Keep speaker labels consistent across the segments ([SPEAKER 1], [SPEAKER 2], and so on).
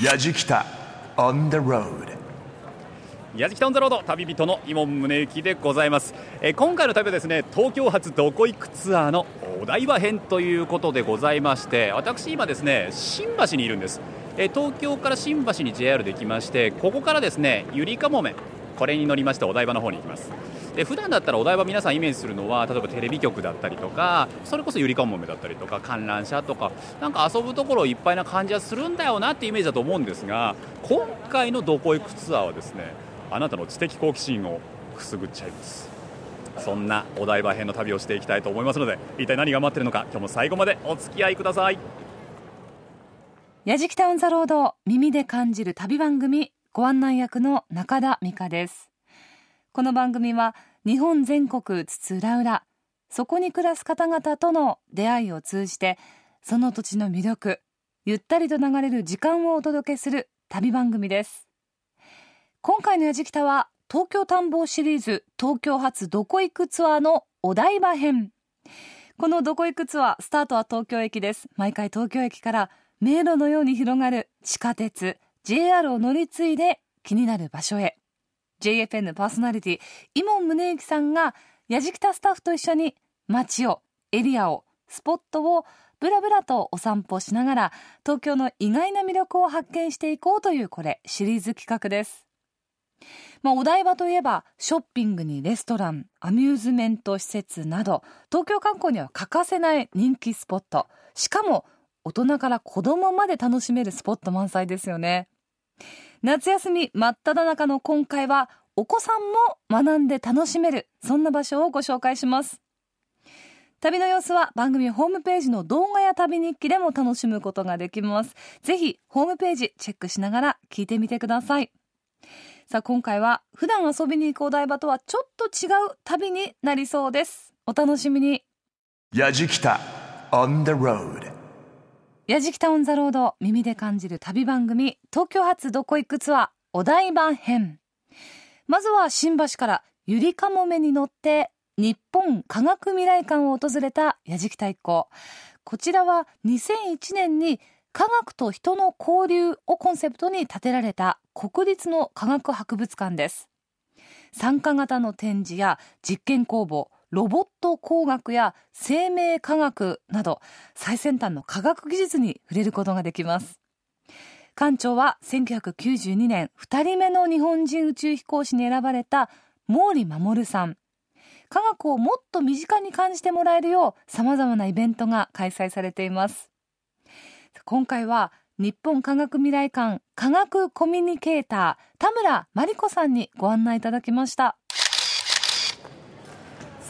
[SPEAKER 1] やじきた on the road
[SPEAKER 2] やじきたオンザロード旅人の伊門宗行でございます、え今回の旅はですね東京発どこ行くツアーのお台場編ということでございまして私今ですね新橋にいるんです、え東京から新橋に JR できましてここからですねゆりかもめこれに乗りましてお台場の方に行きます。で普段だったらお台場皆さんイメージするのは例えばテレビ局だったりとかそれこそゆりかもめだったりとか観覧車とかなんか遊ぶところいっぱいな感じはするんだよなってイメージだと思うんですが今回のどこ行くツアーはですねあなたの知的好奇心をくすぐっちゃいます。そんなお台場編の旅をしていきたいと思いますので一体何が待ってるのか今日も最後までお付き合いください。
[SPEAKER 3] やじきたオンザロード耳で感じる旅番組ご案内役の中田美香です。この番組は日本全国津々浦々そこに暮らす方々との出会いを通じてその土地の魅力ゆったりと流れる時間をお届けする旅番組です。今回のやじきたは東京探訪シリーズ東京発どこ行くツアーのお台場編。このどこ行くツアースタートは東京駅です。毎回東京駅から迷路のように広がる地下鉄 JR を乗り継いで気になる場所へ。JFN パーソナリティ伊門宗行さんがやじきたスタッフと一緒に街をエリアをスポットをブラブラとお散歩しながら東京の意外な魅力を発見していこうというこれシリーズ企画です。まあ、お台場といえばショッピングにレストランアミューズメント施設など東京観光には欠かせない人気スポット。しかも大人から子供まで楽しめるスポット満載ですよね。夏休み真っ只中の今回はお子さんも学んで楽しめるそんな場所をご紹介します。旅の様子は番組ホームページの動画や旅日記でも楽しむことができます。ぜひホームページチェックしながら聞いてみてください。さあ今回は普段遊びに行くお台場とはちょっと違う旅になりそうです。お楽しみに。
[SPEAKER 1] やじきた on the road.
[SPEAKER 3] やじきたオンザロード耳で感じる旅番組東京発どこ行くツアーお台場編。まずは新橋からゆりかもめに乗って日本科学未来館を訪れたやじきた一行こちらは2001年に科学と人の交流をコンセプトに建てられた国立の科学博物館です。参加型の展示や実験工房ロボット工学や生命科学など最先端の科学技術に触れることができます。館長は1992年2人目の日本人宇宙飛行士に選ばれた毛利守さん。科学をもっと身近に感じてもらえるよう様々なイベントが開催されています。今回は日本科学未来館科学コミュニケーター田村真理子さんにご案内いただきました。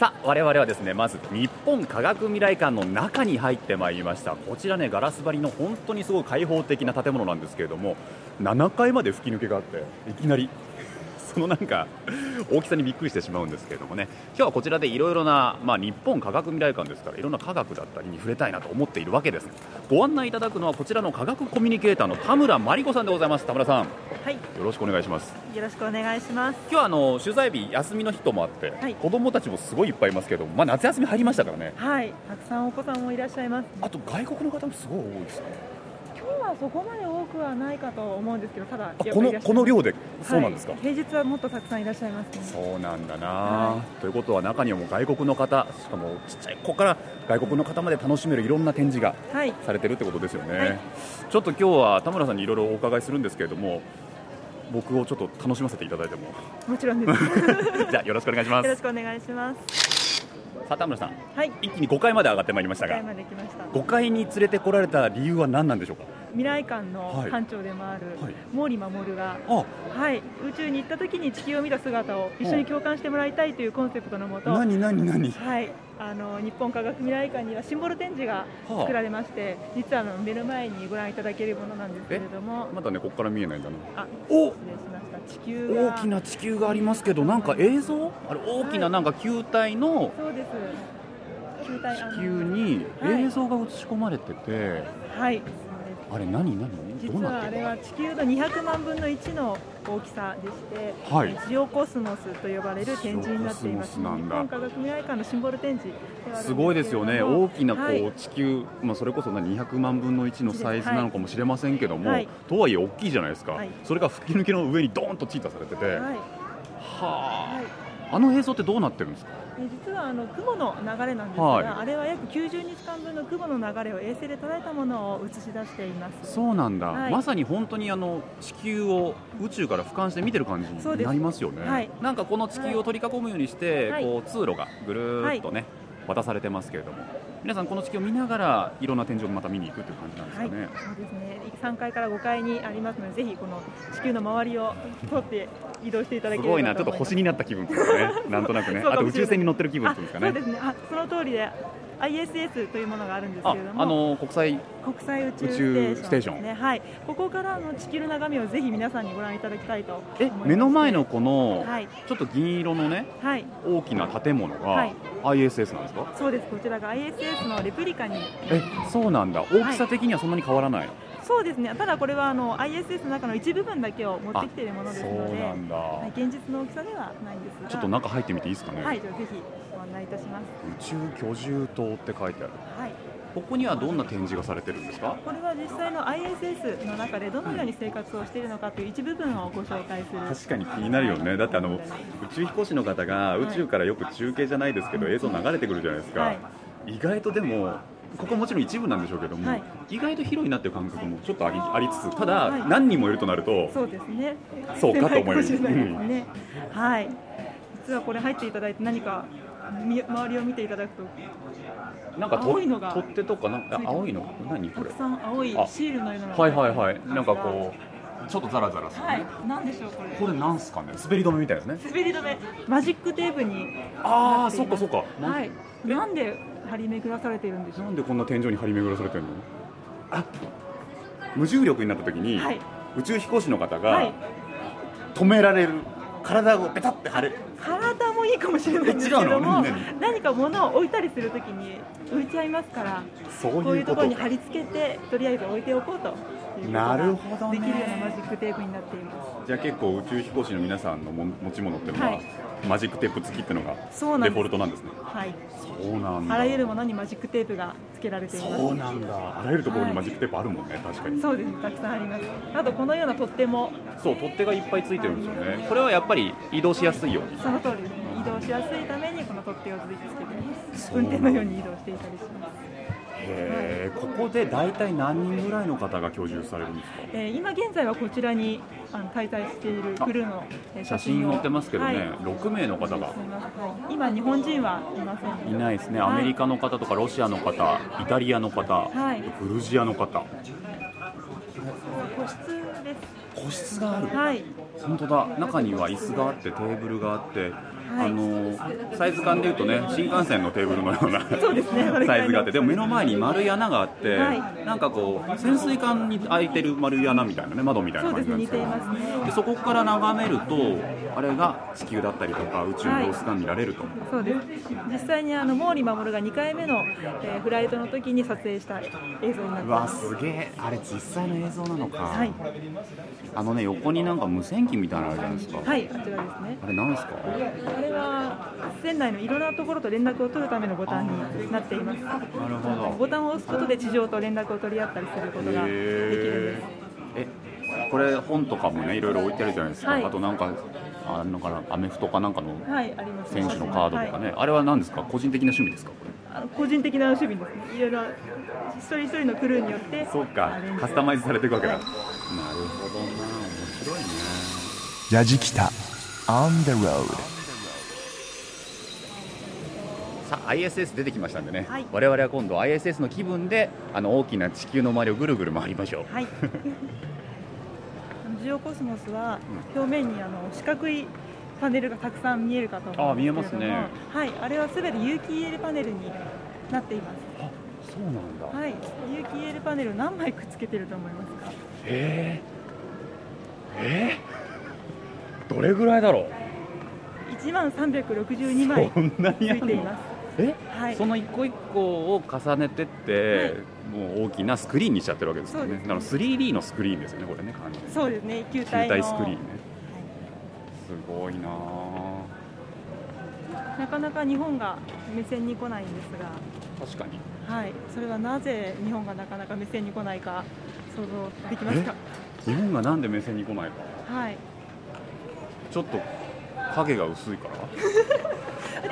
[SPEAKER 2] さあ我々はですねまず日本科学未来館の中に入ってまいりました。こちらねガラス張りの本当にすごい開放的な建物なんですけれども7階まで吹き抜けがあっていきなりそのなんか大きさにびっくりしてしまうんですけれどもね。今日はこちらでいろいろな、まあ、日本科学未来館ですからいろんな科学だったりに触れたいなと思っているわけです。ご案内いただくのはこちらの科学コミュニケーターの田村真理子さんでございます。田村さん。よ
[SPEAKER 4] はい、
[SPEAKER 2] ろしくお願いします。
[SPEAKER 4] よろしくお願いします。
[SPEAKER 2] 今日はあの取材日休みの日ともあって、
[SPEAKER 4] はい。
[SPEAKER 2] 子供たちもすごいいっぱいいますけど、まあ、夏休み入りましたからね。
[SPEAKER 4] はい、たくさんお子さんもいらっしゃいます。
[SPEAKER 2] あと外国の方もすごい多いですね
[SPEAKER 4] はそこまで多くはないかと思うんですけど、ただ
[SPEAKER 2] あこのこの量でそうなんですか、
[SPEAKER 4] はい。平日はもっとたくさんいらっしゃいます、ね。
[SPEAKER 2] そうなんだな、
[SPEAKER 4] は
[SPEAKER 2] ということは中にはもう外国の方しかもちっちゃい子から外国の方まで楽しめるいろんな展示が
[SPEAKER 4] はい、
[SPEAKER 2] されてるってことですよね、
[SPEAKER 4] はい。
[SPEAKER 2] ちょっと今日は田村さんにいろいろお伺いするんですけれども僕をちょっと楽しませていただいても。
[SPEAKER 4] もちろんです。
[SPEAKER 2] じゃあよろしくお願いします。
[SPEAKER 4] よろしくお願いします。
[SPEAKER 2] さあ田村さん。
[SPEAKER 4] はい、
[SPEAKER 2] 一気に5階まで上がってまいりました
[SPEAKER 4] 5階
[SPEAKER 2] が
[SPEAKER 4] まで来ました。
[SPEAKER 2] 5階に連れてこられた理由は何なんでしょうか？
[SPEAKER 4] 未来館
[SPEAKER 2] はい。
[SPEAKER 4] の館長でもある
[SPEAKER 2] はい。
[SPEAKER 4] 毛利守が、
[SPEAKER 2] あ。
[SPEAKER 4] はい、宇宙に行った時に地球を見た姿を一緒に共感してもらいたいというコンセプトのもと、
[SPEAKER 2] 何何何？
[SPEAKER 4] はい、あの日本科学未来館にはシンボル展示が
[SPEAKER 2] はあ
[SPEAKER 4] 作られまして、実はあの目の前にご覧いただけるものなんですけれども、
[SPEAKER 2] まだねここから見えないんだな。
[SPEAKER 4] あ
[SPEAKER 2] お。
[SPEAKER 4] 失礼しました。地球が。
[SPEAKER 2] 大きな地球がありますけどなんか映像？あれ大きななんか球体の
[SPEAKER 4] そうです。球体
[SPEAKER 2] 地球に
[SPEAKER 4] はい。
[SPEAKER 2] 映像が映し込まれてて、
[SPEAKER 4] はい
[SPEAKER 2] あれ何何
[SPEAKER 4] 実はあれは地球の200万分の1の大きさでして、
[SPEAKER 2] はい。
[SPEAKER 4] えージオコスモスと呼ばれる展示になっています。日本科学未来館のシンボル展示す
[SPEAKER 2] すごいですよね、大きなこう、
[SPEAKER 4] はい
[SPEAKER 2] 地球、まあ、それこそな200万分の1のサイズなのかもしれませんけども、
[SPEAKER 4] はい。
[SPEAKER 2] とはいえ大きいじゃないですか、
[SPEAKER 4] はい。
[SPEAKER 2] それが吹き抜けの上にドーンとチータされてて、は
[SPEAKER 4] はい
[SPEAKER 2] あ、
[SPEAKER 4] はい
[SPEAKER 2] あの映像ってどうなってるんですか、
[SPEAKER 4] えー実はあの雲の流れなんですが、
[SPEAKER 2] はい。
[SPEAKER 4] あれは約90日間分の雲の流れを衛星で捉えたものを映し出しています。
[SPEAKER 2] そうなんだ、
[SPEAKER 4] はい。
[SPEAKER 2] まさに本当にあの地球を宇宙から俯瞰して見てる感じになりますよね。
[SPEAKER 4] はい。
[SPEAKER 2] なんかこの地球を取り囲むようにして、
[SPEAKER 4] はい。
[SPEAKER 2] こう通路がぐるーっとね、渡されてますけれども、皆さんこの地球を見ながらいろんな天井をまた見に行くという感じなんですか
[SPEAKER 4] はい、
[SPEAKER 2] ね。
[SPEAKER 4] そうですね。3階から5階にありますので、ぜひこの地球の周りを通って移動していただければ
[SPEAKER 2] すごいな、ちょっと星になった気分ですね、なんとなくね、あと宇宙船に乗ってる気分ですかね
[SPEAKER 4] あそう。ですね。あ、その通りで ISS というものがあるんです
[SPEAKER 2] あ
[SPEAKER 4] けれども、
[SPEAKER 2] あの国際
[SPEAKER 4] 国際宇宙
[SPEAKER 2] 宇宙
[SPEAKER 4] ステーションね。はい。ここからの地球の眺めをぜひ皆さんにご覧いただきたいと
[SPEAKER 2] え目の前のこの
[SPEAKER 4] はい
[SPEAKER 2] ちょっと銀色のね
[SPEAKER 4] はい。
[SPEAKER 2] 大きな建物が
[SPEAKER 4] はい
[SPEAKER 2] ISS なんですか？
[SPEAKER 4] そうです。こちらが ISS のレプリカに。
[SPEAKER 2] えそうなんだ。大きさ的にはそんなに変わらない。
[SPEAKER 4] そうですね。ただこれはあの ISS の中の一部分だけを持ってきているものです
[SPEAKER 2] そう
[SPEAKER 4] ので、
[SPEAKER 2] なんだ。
[SPEAKER 4] はい、現実の大きさではないんですが、
[SPEAKER 2] ちょっと中入ってみていいですかね？
[SPEAKER 4] はい、じゃあぜひご案内いたします。
[SPEAKER 2] 宇宙居住棟って書いてある。
[SPEAKER 4] はい。
[SPEAKER 2] ここにはどんな展示がされてるんですか？
[SPEAKER 4] これは実際の ISS の中でどのように生活をしているのかという一部分をご紹介する。
[SPEAKER 2] 確かに気になるよね。だってあの宇宙飛行士の方が宇宙からよく中継じゃないですけど映像流れてくるじゃないですか。
[SPEAKER 4] はい
[SPEAKER 2] 意外とでも。ここもちろん一部なんでしょうけども、
[SPEAKER 4] はい
[SPEAKER 2] 意外と広いなっていう感覚もちょっとありありつつただ、
[SPEAKER 4] はい
[SPEAKER 2] 何人もいるとなると
[SPEAKER 4] そうですね。
[SPEAKER 2] そうかと思います
[SPEAKER 4] ね。はい。実はこれ入っていただいて何かみ周りを見ていただくと。
[SPEAKER 2] なんかと
[SPEAKER 4] 青いのが。
[SPEAKER 2] 取っ手とかなんかあ青いの何これ？
[SPEAKER 4] たくさん青い
[SPEAKER 2] あ。
[SPEAKER 4] シールのような
[SPEAKER 2] はいはいはい。なんか。こうちょっとザラザラする、
[SPEAKER 4] はい。なんでしょうこれ。
[SPEAKER 2] これなんすかね？滑り止めみたいですね。
[SPEAKER 4] 滑り止め。マジックテープに。
[SPEAKER 2] ああそっかそっか、な
[SPEAKER 4] はい。なんで張り巡らされているんでしょ
[SPEAKER 2] なんでこんな天井に張り巡らされてるの？あ無重力になった時に、
[SPEAKER 4] う。はい。
[SPEAKER 2] 宇宙飛行士の方
[SPEAKER 4] は
[SPEAKER 2] が
[SPEAKER 4] い。
[SPEAKER 2] 止められる。体をペタって張れ
[SPEAKER 4] 体もいいかもしれないんですけども
[SPEAKER 2] 何？
[SPEAKER 4] 何？か物を置いたりするときに浮いちゃいますから
[SPEAKER 2] そう
[SPEAKER 4] こういううと
[SPEAKER 2] いこ
[SPEAKER 4] ろに貼り付けてとりあえず置いておこうと
[SPEAKER 2] な
[SPEAKER 4] が
[SPEAKER 2] るほどね。
[SPEAKER 4] できるようなマジックテープになっています。
[SPEAKER 2] じゃあ結構宇宙飛行士の皆さんのも持ち物っていうのは、
[SPEAKER 4] はい。
[SPEAKER 2] マジックテープ付きっていうのが
[SPEAKER 4] そうなんです。
[SPEAKER 2] デフォルトなんですね。
[SPEAKER 4] はい。
[SPEAKER 2] そうなんだ。
[SPEAKER 4] あらゆるものにマジックテープが付けられています。
[SPEAKER 2] そうなんだ。あらゆるところにマジックテープあるもんね、確かに。
[SPEAKER 4] そうです。たくさんあります。あとこのような取っ手も。
[SPEAKER 2] そう取っ手がいっぱいついてるんですよね。これはやっぱり移動しやすいように。
[SPEAKER 4] その通りです。ね移動しやすいためにこの取っ手をつけて運転のように移動していたりします。
[SPEAKER 2] へえここで大体何人ぐらいの方が居住されるんですか？
[SPEAKER 4] えー今現在はこちらにあの滞在しているクルーのえー
[SPEAKER 2] 写真
[SPEAKER 4] を
[SPEAKER 2] 載ってますけどね、
[SPEAKER 4] はい。
[SPEAKER 2] 6名の方が。
[SPEAKER 4] はい。今日本人はいません。
[SPEAKER 2] いないですね、
[SPEAKER 4] はい。
[SPEAKER 2] アメリカの方とかロシアの方イタリアの方、
[SPEAKER 4] はい。
[SPEAKER 2] グルジアの方。
[SPEAKER 4] 個室です。
[SPEAKER 2] 個室がある。
[SPEAKER 4] はい。
[SPEAKER 2] 本当だ。中には椅子があってテーブルがあって、
[SPEAKER 4] はい
[SPEAKER 2] あのサイズ感でいうとね新幹線のテーブルのような
[SPEAKER 4] そうですね。
[SPEAKER 2] サイズがあってでも目の前に丸い穴があって、
[SPEAKER 4] はい。
[SPEAKER 2] なんかこう潜水艦に開いてる丸い穴みたいなね窓みたいな感じ
[SPEAKER 4] ですね
[SPEAKER 2] なんですけどでそこから眺めるとあれが地球だったりとか宇宙の様子が見られると、
[SPEAKER 4] そうです。実際にあの毛利守が2回目の、えーフライトの時に撮影した映像になってます。
[SPEAKER 2] すげえ。あれ実際の映像なのか、
[SPEAKER 4] はい。
[SPEAKER 2] あのね横になんか無線機みたいなのあるじゃないですか、
[SPEAKER 4] はいあちらですね。
[SPEAKER 2] あれなんですか？
[SPEAKER 4] あれは船内のいろんなところと連絡を取るためのボタンになっています。
[SPEAKER 2] なるほど。
[SPEAKER 4] ボタンを押すことで地上と連絡を取り合ったりすることができるんです。
[SPEAKER 2] えこれ本とかもねいろいろ置いてあるじゃないですか、
[SPEAKER 4] はい。
[SPEAKER 2] あとなんかあんのかなアメフトかなんかの
[SPEAKER 4] はいあります。
[SPEAKER 2] 選手のカードとかね、
[SPEAKER 4] はい。
[SPEAKER 2] あれは何ですか？個人的な趣味ですか？
[SPEAKER 4] 個人的な趣味です。ねいろいろ一人一人のクルーによって
[SPEAKER 2] そうか。カスタマイズされていくわけだ、
[SPEAKER 4] はい。
[SPEAKER 2] なるほどな。面白いね。
[SPEAKER 1] ヤジキタ On the road
[SPEAKER 2] さあ ISS 出てきましたんでね、
[SPEAKER 4] はい。
[SPEAKER 2] 我々は今度 ISS の気分であの大きな地球の周りをぐるぐる回りましょう。
[SPEAKER 4] はい。ジオコスモスは表面にあの四角いパネルがたくさん見えるかと思うんですけれども。
[SPEAKER 2] あ見えますね。
[SPEAKER 4] はい。あれはすべて有機 EL パネルになっています。
[SPEAKER 2] あそうなんだ。
[SPEAKER 4] はい。有機 EL パネル何枚くっつけてると思いますか？
[SPEAKER 2] えー、えー、どれぐらいだろう
[SPEAKER 4] ？1万362枚
[SPEAKER 2] そんな
[SPEAKER 4] ついています
[SPEAKER 2] え？
[SPEAKER 4] はい。
[SPEAKER 2] その一個一個を重ねてって、もう大きなスクリーンにしちゃってるわけですよね。
[SPEAKER 4] そうです。
[SPEAKER 2] だから 3D のスクリーンですよねこれね完全に
[SPEAKER 4] そうですね球
[SPEAKER 2] 球
[SPEAKER 4] 体の。
[SPEAKER 2] 体スクリーンね。すごいなあ
[SPEAKER 4] なかなか日本が目線に来ないんですが。
[SPEAKER 2] 確かに。
[SPEAKER 4] はい。それはなぜ日本がなかなか目線に来ないか想像できますか？
[SPEAKER 2] 日本がなんで目線に来ないか。
[SPEAKER 4] はい。
[SPEAKER 2] ちょっと影が薄いから？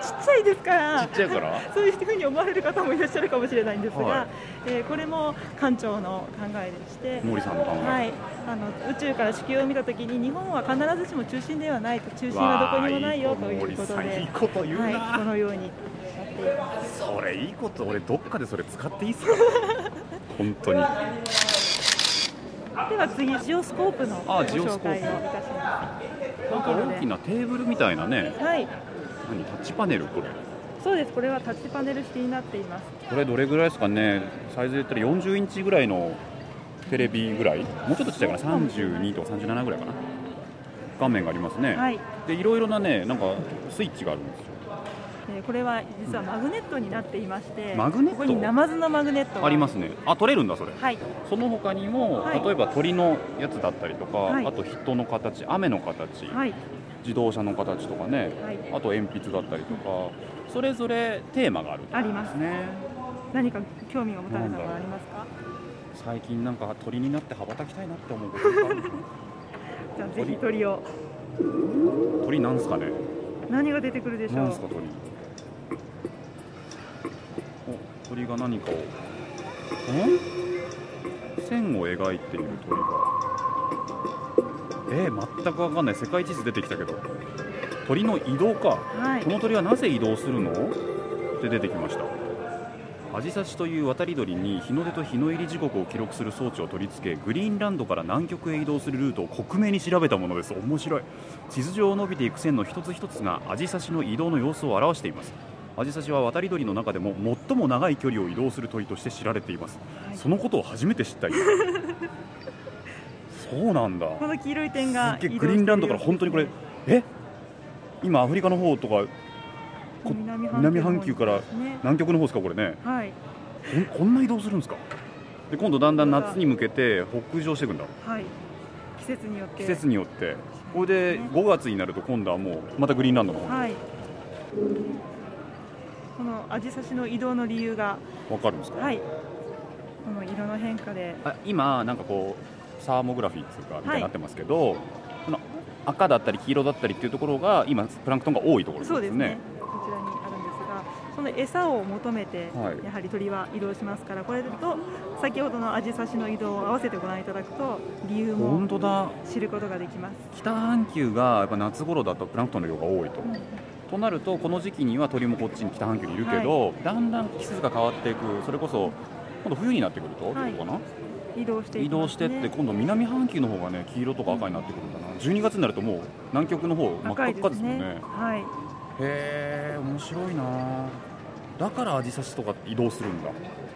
[SPEAKER 4] ちっちゃいですから。
[SPEAKER 2] ちっちゃいから？
[SPEAKER 4] そういうふうに思われる方もいらっしゃるかもしれないんですが、
[SPEAKER 2] はい。
[SPEAKER 4] えーこれも館長の考えでして、
[SPEAKER 2] 毛利さんの考え、
[SPEAKER 4] はい、あの宇宙から地球を見たときに日本は必ずしも中心ではないと中心はどこにもないよということで
[SPEAKER 2] いいこと言うな、
[SPEAKER 4] はい、このように
[SPEAKER 2] それいいこと。俺どっかでそれ使っていいっすか？本当に。
[SPEAKER 4] では次ジオスコープのご紹介をいたします。
[SPEAKER 2] なんか大きなテーブルみたいなね。
[SPEAKER 4] はい
[SPEAKER 2] 何タッチパネルこれ。
[SPEAKER 4] そうです。これはタッチパネル式になっています。
[SPEAKER 2] これどれぐらいですかね。サイズで言ったら40インチぐらいのテレビぐらい。もうちょっとちっちゃいかな。32とか37ぐらいかな。画面がありますね、
[SPEAKER 4] はい、
[SPEAKER 2] でいろいろなねなんかスイッチがあるんですよ。
[SPEAKER 4] えーこれは実はマグネットになっていまして
[SPEAKER 2] マグネット？
[SPEAKER 4] ここにナマズのマグネットが
[SPEAKER 2] ありますね。あ取れるんだそれ。
[SPEAKER 4] はい。
[SPEAKER 2] その他にも、
[SPEAKER 4] はい。
[SPEAKER 2] 例えば鳥のやつだったりとか、
[SPEAKER 4] はい。
[SPEAKER 2] あと人の形雨の形、
[SPEAKER 4] はい
[SPEAKER 2] 自動車の形とかね
[SPEAKER 4] はい。
[SPEAKER 2] あと鉛筆だったりとかそれぞれテーマがある
[SPEAKER 4] あります
[SPEAKER 2] ね。
[SPEAKER 4] 何か興味が持たれたのはありますか？
[SPEAKER 2] 最近なんか鳥になって羽ばたきたいなって思うことがある
[SPEAKER 4] じゃあぜひ鳥を。
[SPEAKER 2] 鳥なんすかね？
[SPEAKER 4] 何が出てくるでしょう？ん
[SPEAKER 2] なすか鳥。お鳥が何かを。ん？線を描いている鳥がえー、全く分かんない。世界地図出てきたけど。鳥の移動か。
[SPEAKER 4] はい。
[SPEAKER 2] この鳥はなぜ移動するの？って出てきました。アジサシという渡り鳥に日の出と日の入り時刻を記録する装置を取り付けグリーンランドから南極へ移動するルートを克明に調べたものです。面白い。地図上を伸びていく線の一つ一つがアジサシの移動の様子を表しています。アジサシは渡り鳥の中でも最も長い距離を移動する鳥として知られています、
[SPEAKER 4] はい。
[SPEAKER 2] そのことを初めて知った今そうなんだ。
[SPEAKER 4] この黄色い点が
[SPEAKER 2] グリーンランドから本当にこれえ？今アフリカの方とかこ
[SPEAKER 4] 南
[SPEAKER 2] 南半球から南極の方ですかこれね。
[SPEAKER 4] はい。
[SPEAKER 2] こんこんな移動するんですか？で今度だんだん夏に向けて北上していくんだ。
[SPEAKER 4] はい。季節によって。
[SPEAKER 2] 季節によって。これで5月になると今度はもうまたグリーンランドの方に。
[SPEAKER 4] はい。このアジサシの移動の理由が。
[SPEAKER 2] 分かるんですか、
[SPEAKER 4] はい。この色の変化で。
[SPEAKER 2] あ今なんかこうサーモグラフィーっていうかみたいになってますけど、この赤だったり黄色だったりっていうところが今プランクトンが多いところ
[SPEAKER 4] そうですね。
[SPEAKER 2] ね
[SPEAKER 4] こちらにあるんですがその餌を求めて、
[SPEAKER 2] はい。
[SPEAKER 4] やはり鳥は移動しますからこれと先ほどのアジサシの移動を合わせてご覧いただくと理由
[SPEAKER 2] 本
[SPEAKER 4] も
[SPEAKER 2] 当だ。
[SPEAKER 4] 知ることができます、
[SPEAKER 2] 北半球がやっぱ夏頃だとプランクトンの量が多いと、となるとこの時期には鳥もこっちに北半球にいるけど、だんだん季節が変わっていく。それこそ今度冬になってくると、
[SPEAKER 4] はい。
[SPEAKER 2] どうかな？
[SPEAKER 4] 移動してい
[SPEAKER 2] 移動してって今度南半球の方がね黄色とか赤になってくるんだな。12月になるともう南極の方真っ赤っかですもんね。
[SPEAKER 4] はい。
[SPEAKER 2] へえ面白いなだからアジサシとか移動するんだ。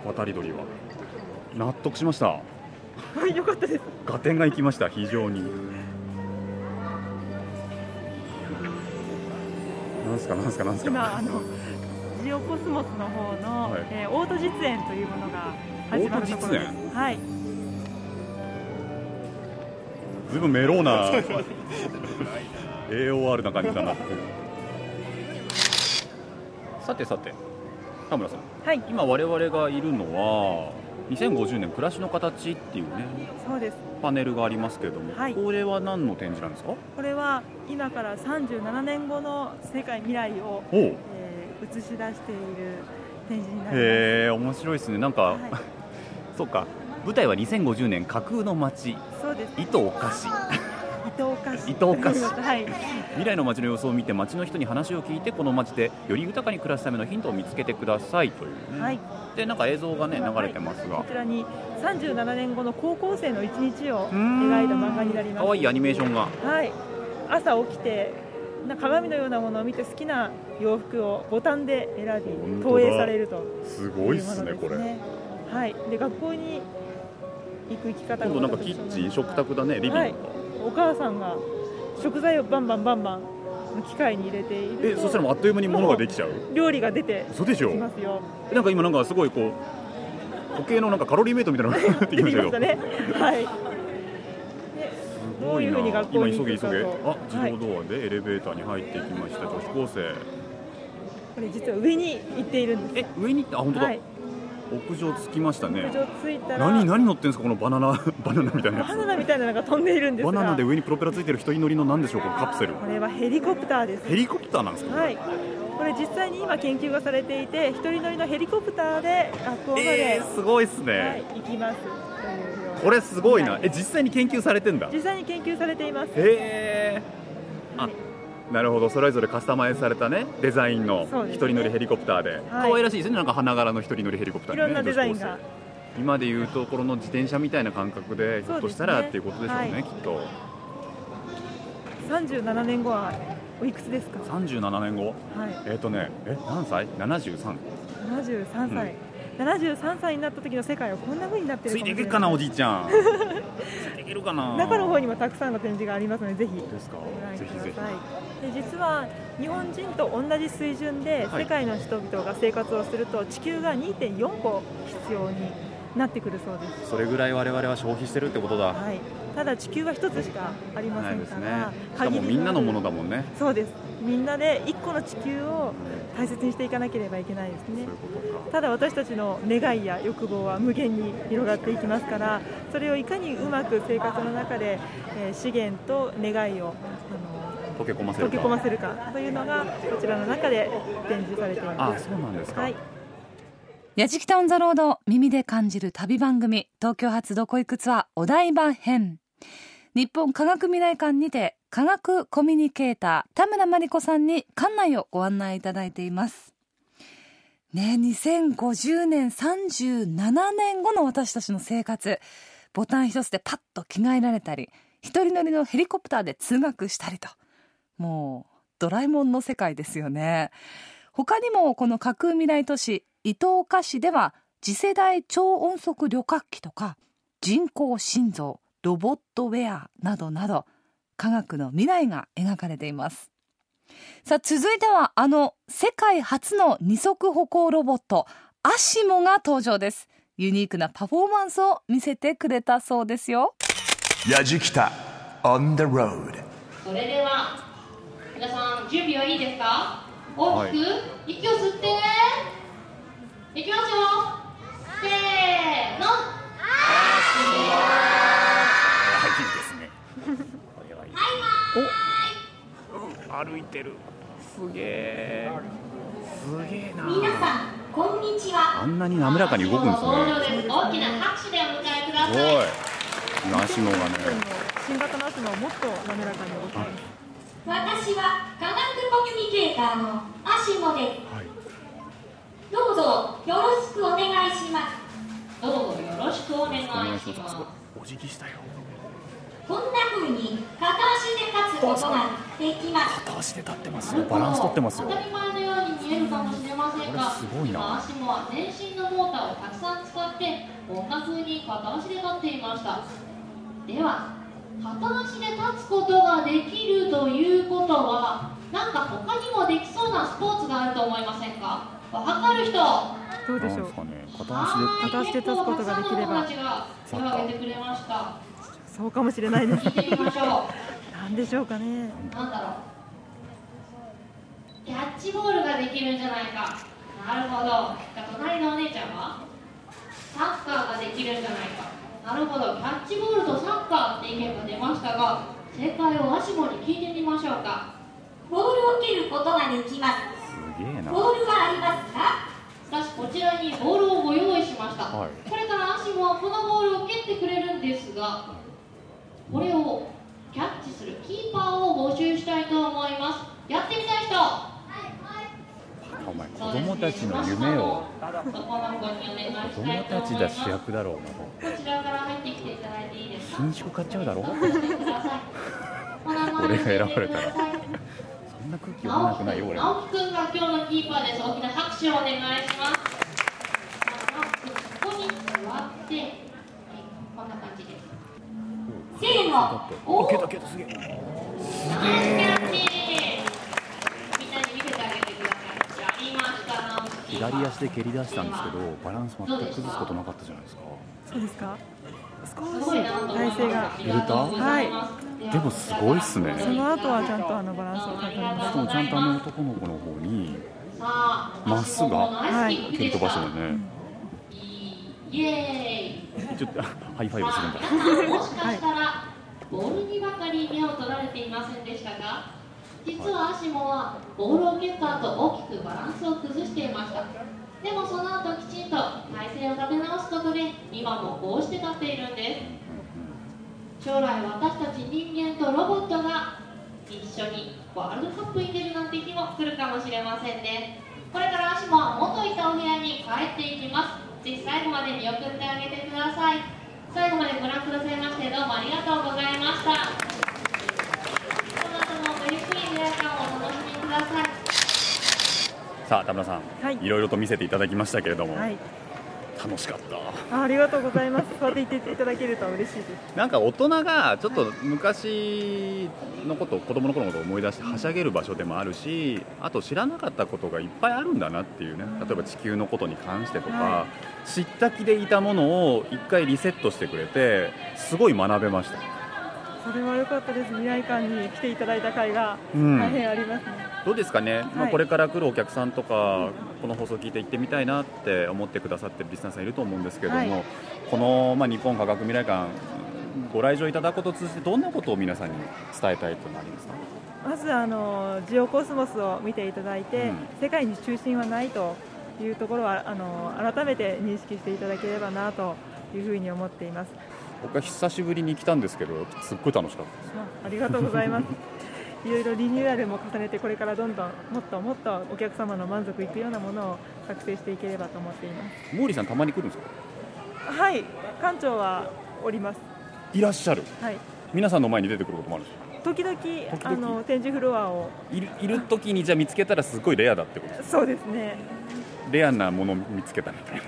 [SPEAKER 2] 渡り鳥は。納得しました。
[SPEAKER 4] は いよかったです。
[SPEAKER 2] 合点がいきました非常に。なんすかなんすかなんすか。
[SPEAKER 4] 今あのジオコスモスの方の、
[SPEAKER 2] はい。
[SPEAKER 4] えーオート実演というものが始まるところです。
[SPEAKER 2] オート
[SPEAKER 4] はい
[SPEAKER 2] ずいぶんメローな AOR な感じだな。ってさてさて田村さん。
[SPEAKER 4] はい。
[SPEAKER 2] 今我々がいるのは2050年暮らしの形っていうね
[SPEAKER 4] そうです。
[SPEAKER 2] パネルがありますけれども、
[SPEAKER 4] はい。
[SPEAKER 2] これは何の展示なんですか？
[SPEAKER 4] これは今から37年後の世界未来を、えー映し出している展示になります。
[SPEAKER 2] へえ面白いですね。なんか、
[SPEAKER 4] はい、
[SPEAKER 2] そうか。舞台は2050年架空の街
[SPEAKER 4] そうです。
[SPEAKER 2] 糸お菓子。
[SPEAKER 4] 伊藤菓子。
[SPEAKER 2] 伊藤菓子。
[SPEAKER 4] はい。
[SPEAKER 2] 未来の街の様子を見て街の人に話を聞いてこの街でより豊かに暮らすためのヒントを見つけてください。という。ね、
[SPEAKER 4] はい。
[SPEAKER 2] でなんか映像がね流れてますが、
[SPEAKER 4] こちらに37年後の高校生の一日を描いた漫画になります。
[SPEAKER 2] 可愛いアニメーションが。
[SPEAKER 4] はい。朝起きてな鏡のようなものを見て好きな洋服をボタンで選び投影されると
[SPEAKER 2] す
[SPEAKER 4] いうものですね。はい。で学校に行く行き方が
[SPEAKER 2] 今度なんかキッチン食卓だねリビングが、
[SPEAKER 4] はい。お母さんが食材をバンバンバンバン機械に入れていると
[SPEAKER 2] えそしたらもうあっという間に物ができちゃう？
[SPEAKER 4] 料理が出て
[SPEAKER 2] 嘘でしょ？
[SPEAKER 4] きますよ。
[SPEAKER 2] なんか今なんかすごいこう時計のなんかカロリーメイトみたいなのが 出てきましたけど。
[SPEAKER 4] ねはい。でどういうふうに学校に
[SPEAKER 2] 今急げ急げ。あ自動ドアでエレベーターに入っていきました。女子高生。
[SPEAKER 4] これ実は上に行っているんです。
[SPEAKER 2] え上に？行ってあ本当だ、
[SPEAKER 4] はい
[SPEAKER 2] 屋上着きましたね。
[SPEAKER 4] 屋上着いたら。
[SPEAKER 2] 何何乗ってんですかこのバナナ バナナみたいなや
[SPEAKER 4] バナナみたいなのが飛んでいるん
[SPEAKER 2] つ
[SPEAKER 4] ですが
[SPEAKER 2] バナナで上にプロペラついてる一人乗りの何でしょうこのカプセル。
[SPEAKER 4] これはヘリコプターです。
[SPEAKER 2] ヘリコプターなんですか
[SPEAKER 4] はい。これ実際に今研究がされていて一人乗りのヘリコプターで学校まで、
[SPEAKER 2] えー、すごいっすね、
[SPEAKER 4] はい、行きます
[SPEAKER 2] これすごいな、
[SPEAKER 4] は
[SPEAKER 2] え実際に研究されてんだ。
[SPEAKER 4] 実際に研究されています。
[SPEAKER 2] へえあなるほどそれぞれカスタマイズされたねデザインの一人乗りヘリコプターで、可愛らしいですねなんか花柄の一人乗りヘリコプターね。
[SPEAKER 4] いろんなデザインが
[SPEAKER 2] 今でいうところの自転車みたいな感覚でひょっとしたら、っていうことでしょうね、
[SPEAKER 4] はい。
[SPEAKER 2] きっと。
[SPEAKER 4] 37年後はおいくつですか
[SPEAKER 2] ？37年後？
[SPEAKER 4] はい。
[SPEAKER 2] えっ、とねえ何歳 ?73
[SPEAKER 4] 73歳、73歳になった時の世界はこんな風になってる
[SPEAKER 2] ついていけるかなおじいちゃん。ついていけるかな。
[SPEAKER 4] 中の方にもたくさんの展示がありますのでぜひ。
[SPEAKER 2] ですか？ぜひぜ
[SPEAKER 4] くださいで実は日本人と同じ水準で
[SPEAKER 2] はい。
[SPEAKER 4] 世界の人々が生活をすると地球が2.4個必要になってくるそうです。
[SPEAKER 2] ひそれぐらい我々は消費してるってことだ、
[SPEAKER 4] はい、ただ地球は一つしかありませんか
[SPEAKER 2] ないですね。
[SPEAKER 4] ら、
[SPEAKER 2] しかもみんなのもの
[SPEAKER 4] だ
[SPEAKER 2] だもんね。
[SPEAKER 4] そうです。みんなで一個の地球を大切にしていかなければいけないですね。
[SPEAKER 2] そういうことか。
[SPEAKER 4] ただ私たちの願いや欲望は無限に広がっていきますからそれをいかにうまく生活の中で、えー資源と願いをあ
[SPEAKER 2] 溶け込ませるか。
[SPEAKER 4] け込ませるかというのがこちらの中で展示されてい
[SPEAKER 2] あ
[SPEAKER 4] ます。
[SPEAKER 2] そうなんですか、
[SPEAKER 4] はい。
[SPEAKER 3] やじきたオンザロード耳で感じる旅番組東京発どこ行くツアーお台場編。日本科学未来館にて科学コミュニケーター田村真理子さんに館内をご案内いただいています。ね2050年37年後の私たちの生活。ボタン一つでパッと着替えられたり一人乗りのヘリコプターで通学したりともうドラえもんの世界ですよね。他にもこの架空未来都市伊東岡市では次世代超音速旅客機とか人工心臓ロボットウェアなどなど科学の未来が描かれています。さあ続いてはあの世界初の二足歩行ロボットアシモが登場です。ユニークなパフォーマンスを見せてくれたそうですよ。
[SPEAKER 1] やじきた on the road.
[SPEAKER 5] それでは皆さん準備はいいですか？大きく息を吸って。いきますよせーの。
[SPEAKER 2] はい。い。ですね。これはいいお歩いてる。すげえすげえな。
[SPEAKER 5] 皆さんこんにちは。
[SPEAKER 2] あんなに滑らかに動くんですね。
[SPEAKER 5] 大きな拍手でお迎えくだ
[SPEAKER 2] す
[SPEAKER 5] さい。
[SPEAKER 2] ごい。今足もがね。
[SPEAKER 4] 新型の足ももっと滑らかに動きます
[SPEAKER 5] 私は科学コミュニケーターのアシモで。す
[SPEAKER 2] はい。
[SPEAKER 5] どうぞよろしくお願いします。どうぞよろしくお願いします。
[SPEAKER 2] お辞儀したよ。
[SPEAKER 5] こんな風に片足で立つことができます。
[SPEAKER 2] 片足で立ってますよ。バランス取ってますよ。
[SPEAKER 5] 当たり前のように見えるかもしれませんが
[SPEAKER 2] すごいな。
[SPEAKER 5] 今足もは全身のモーターをたくさん使ってこんな風に片足で立っていました。では片足で立つことができるということはなんか他にもできそうなスポーツがあると思いませんか？わかる人？
[SPEAKER 4] どうでしょう？
[SPEAKER 2] 片
[SPEAKER 4] 足で立つことができれば。
[SPEAKER 5] 結構たくさんの友達が手を挙げてくれました。
[SPEAKER 4] そうかもしれないです
[SPEAKER 5] 聞いてみましょう。
[SPEAKER 4] なんでしょうかね。
[SPEAKER 5] なんだろう。キャッチボールができるんじゃないか。なるほど。隣のお姉ちゃんは？サッカーができるんじゃないかなるほど。キャッチボールとサッカーって意見が出ましたが正解をアシモに聞いてみましょうか。ボールを蹴ることができます。
[SPEAKER 2] すげえな。
[SPEAKER 5] ボールはありますか？しかしこちらにボールをご用意しました、
[SPEAKER 2] はい。
[SPEAKER 5] これからアシモはこのボールを蹴ってくれるんですがこれをキャッチするキーパーを募集したいと思います。やってみたい人
[SPEAKER 2] お前子供たちの夢を
[SPEAKER 5] 子
[SPEAKER 2] 供たちだ主役だろうも
[SPEAKER 5] こちらから入ってきていただいていいですか
[SPEAKER 2] う。品種買っちゃうだろ 俺が選ばれたら。そんな空気読まなくないよ俺
[SPEAKER 5] 直樹くんが今日のキーパーです。大きな拍手をお願いします。ここに座ってはいこんな感じです。せーの。
[SPEAKER 2] おけたけたすげえ。
[SPEAKER 5] ナイスキャッチ
[SPEAKER 2] 左足で蹴り出したんですけどバランス全く崩すことなかったじゃないですか。
[SPEAKER 4] そうですか？少し体勢が。
[SPEAKER 2] 揺れた？
[SPEAKER 4] はい。
[SPEAKER 2] でもすごいっすね。
[SPEAKER 4] その後はちゃんとあのバランスを確認
[SPEAKER 2] しかもちゃんとあの男の子の方にまっすぐが
[SPEAKER 4] はい。
[SPEAKER 2] 蹴り飛ばしてるね。
[SPEAKER 5] イエーイ
[SPEAKER 2] ちょっと high five するんだ。
[SPEAKER 5] もしかしたらボールにばかり目を取られていませんでしたが実はアシモはボールを蹴った後大きくバランスを崩していました。でもその後きちんと体勢を立て直すことで今もこうして立っているんです。将来私たち人間とロボットが一緒にワールドカップに出るなんて日も来るかもしれませんね。これからアシモは元いたお部屋に帰っていきます。ぜひ最後まで見送ってあげてください。最後までご覧くださいましてどうもありがとうございましたこの後もゆっくり出会い感をお楽しみくださ
[SPEAKER 2] あ田村さん、
[SPEAKER 4] はい。
[SPEAKER 2] いろいろと見せていただきましたけれども、
[SPEAKER 4] はい。
[SPEAKER 2] 楽しかった。
[SPEAKER 4] あありがとうございます。そうやって言っていただけると嬉しいです。
[SPEAKER 2] なんか大人がちょっと昔のこと子供の頃のことを思い出してはしゃげる場所でもあるしあと知らなかったことがいっぱいあるんだなっていうね例えば地球のことに関してとか、
[SPEAKER 4] は
[SPEAKER 2] 知った気でいたものを一回リセットしてくれてすごい学べました、
[SPEAKER 4] それは良かったです。未来館に来ていただいた会が
[SPEAKER 2] うん。
[SPEAKER 4] 大変ありますね、
[SPEAKER 2] どうですかね、まあ、
[SPEAKER 4] はい
[SPEAKER 2] これから来るお客さんとか、この放送を聞いて行ってみたいなって思ってくださってるリスナーさんいると思うんですけども、
[SPEAKER 4] はい。
[SPEAKER 2] この、まあ、日本科学未来館ご来場いただくことを通じてどんなことを皆さんに伝えたいとなりますか？
[SPEAKER 4] まずあのジオコスモスを見ていただいて、
[SPEAKER 2] うん。
[SPEAKER 4] 世界に中心はないというところはあの改めて認識していただければなというふうに思っています。
[SPEAKER 2] 僕は久しぶりに来たんですけどすっごい楽しかったです。
[SPEAKER 4] あありがとうございます いろいろリニューアルも重ねてこれからどんどんもっともっとお客様の満足いくようなものを作成していければと思っていま
[SPEAKER 2] 毛利さんたまに来るんです。か
[SPEAKER 4] すはい館長はおります。
[SPEAKER 2] いらっしゃる？
[SPEAKER 4] はい。
[SPEAKER 2] 皆さんの前に出てくることもあるんですか？
[SPEAKER 4] 時々
[SPEAKER 2] 々？
[SPEAKER 4] あの展示フロアを。
[SPEAKER 2] いるいる時にじゃあ見つけたらすごいレアだってことです
[SPEAKER 4] そうですね。
[SPEAKER 2] レアなもの見つけたみたいな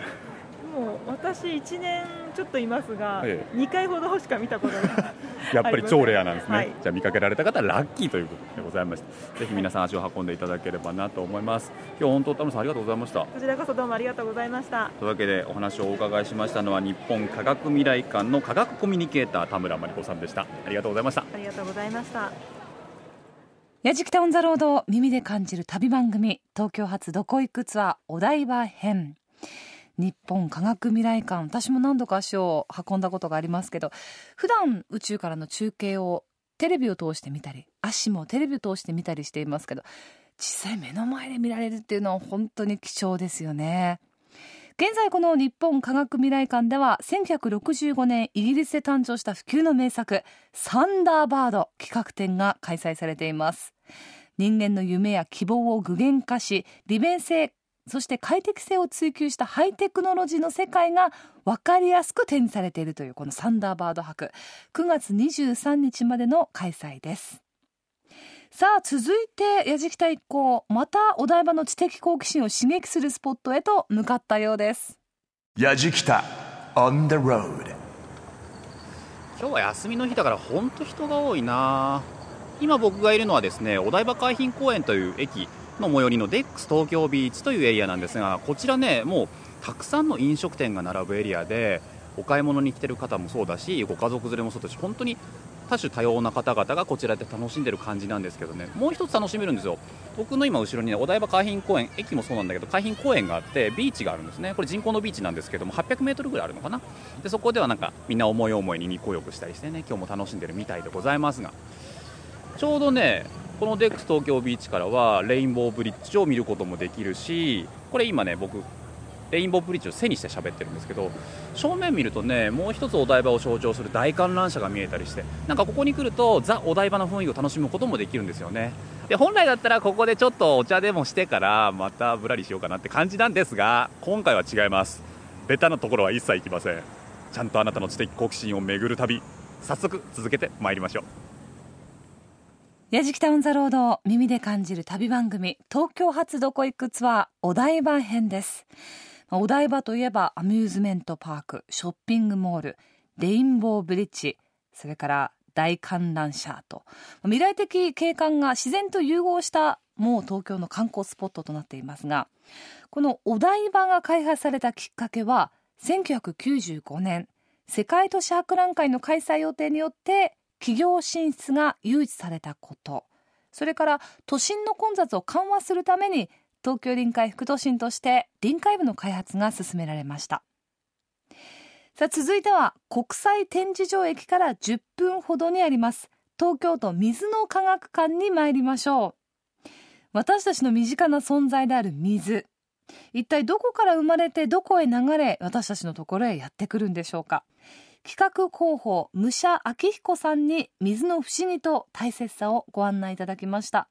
[SPEAKER 4] 私1年ちょっといますが、
[SPEAKER 2] え
[SPEAKER 4] 2回ほどしか見たことが
[SPEAKER 2] やっぱり超レアなんですね、
[SPEAKER 4] はい。
[SPEAKER 2] じゃあ見かけられた方はラッキーということでございました。ぜひ皆さん足を運んでいただければなと思います。今日本当田村さんありがとうございました。
[SPEAKER 4] こちらこそどうもありがとうございました。
[SPEAKER 2] というわけでお話をお伺いしましたのは日本科学未来館の科学コミュニケーター田村真理子さんでした。ありがとうございました。
[SPEAKER 4] ありがとうございました。
[SPEAKER 3] やじきたオンザロード耳で感じる旅番組東京発どこ行くツアーお台場編日本科学未来館私も何度か足を運んだことがありますけど普段宇宙からの中継をテレビを通して見たり足もテレビを通して見たりしていますけど実際目の前で見られるっていうのは本当に貴重ですよね。現在この日本科学未来館では1965年イギリスで誕生した普及の名作サンダーバード企画展が開催されています。人間の夢や希望を具現化し利便性そして快適性を追求したハイテクノロジーの世界が分かりやすく展示されているというこのサンダーバード博。9月23日までの開催です。さあ続いて矢敷太一行またお台場の知的好奇心を刺激するスポットへと向かったようです。
[SPEAKER 1] やじきた on the road
[SPEAKER 2] 今日は休みの日だから本当人が多いな。今僕がいるのはですねお台場海浜公園という駅の最寄りのデックス東京ビーチというエリアなんですがこちらねもうたくさんの飲食店が並ぶエリアでお買い物に来てる方もそうだしご家族連れもそうだし本当に多種多様な方々がこちらで楽しんでる感じなんですけどね。もう一つ楽しめるんですよ。僕の今後ろにねお台場海浜公園駅もそうなんだけど海浜公園があってビーチがあるんですね。これ人工のビーチなんですけども800メートルぐらいあるのかな。でそこではなんかみんな思い思いに日光浴したりしてね今日も楽しんでるみたいでございますが。ちょうどねこのデックス東京ビーチからはレインボーブリッジを見ることもできるしこれ今ね僕レインボーブリッジを背にして喋ってるんですけど正面見るとねもう一つお台場を象徴する大観覧車が見えたりしてなんかここに来るとザ・お台場の雰囲気を楽しむこともできるんですよね。で本来だったらここでちょっとお茶でもしてからまたぶらりしようかなって感じなんですが今回は違います。ベタなところは一切行きません。ちゃんとあなたの知的好奇心を巡る旅早速続けてまいりましょう。
[SPEAKER 3] やじきたオンザロード耳で感じる旅番組東京発どこ行くツアーお台場編です。お台場といえばアミューズメントパークショッピングモールレインボーブリッジそれから大観覧車と。未来的景観が自然と融合したもう東京の観光スポットとなっていますがこのお台場が開発されたきっかけは1995年世界都市博覧会の開催予定によって企業進出が誘致されたこと。それから都心の混雑を緩和するために東京臨海副都心として臨海部の開発が進められました。さあ続いては国際展示場駅から10分ほどにあります東京都水の科学館に参りましょう。私たちの身近な存在である水。一体どこから生まれてどこへ流れ私たちのところへやってくるんでしょうか。企画広報武者明彦さんに水の不思議と大切さをご案内いただきました。